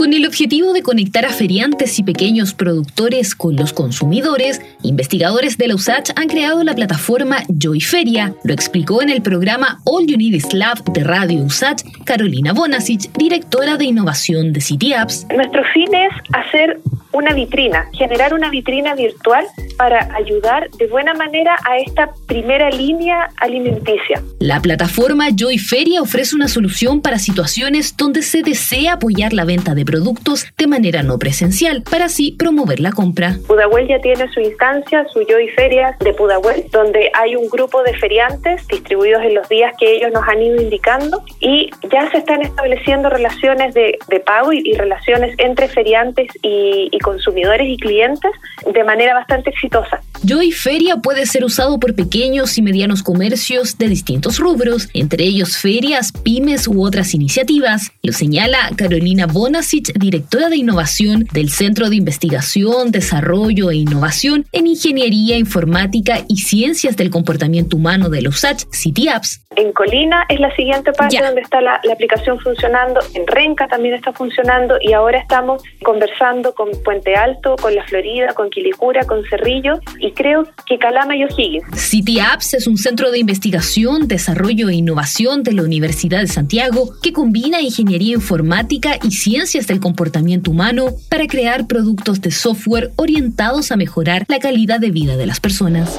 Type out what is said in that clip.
Con el objetivo de conectar a feriantes y pequeños productores con los consumidores, investigadores de la USACH han creado la plataforma Joy Feria. Lo explicó en el programa All You Need is Lab de Radio USACH Carolina Bonasic, directora de innovación de City Apps. Nuestro fin es hacer una vitrina, generar una vitrina virtual para ayudar de buena manera a esta primera línea alimenticia. La plataforma Joy Feria ofrece una solución para situaciones donde se desea apoyar la venta de productos de manera no presencial, para así promover la compra. Pudahuel ya tiene su instancia, su Joy Feria de Pudahuel, donde hay un grupo de feriantes distribuidos en los días que ellos nos han ido indicando y ya se están estableciendo relaciones de, pago y, relaciones entre feriantes y, y consumidores y clientes de manera bastante exitosa. Joy Feria puede ser usado por pequeños y medianos comercios de distintos rubros, entre ellos ferias, pymes u otras iniciativas. Lo señala Carolina Bonasic, directora de innovación del Centro de Investigación, Desarrollo e Innovación en Ingeniería Informática y Ciencias del Comportamiento Humano de los USACH, City Apps. En Colina es la siguiente parte donde está la, la aplicación funcionando, en Renca también está funcionando y ahora estamos conversando con Puente Alto, con La Florida, con Quilicura, con Cerrillo creo que Calama y O'Higgins. City Apps es un centro de investigación, desarrollo e innovación de la Universidad de Santiago que combina ingeniería informática y ciencias del comportamiento humano para crear productos de software orientados a mejorar la calidad de vida de las personas.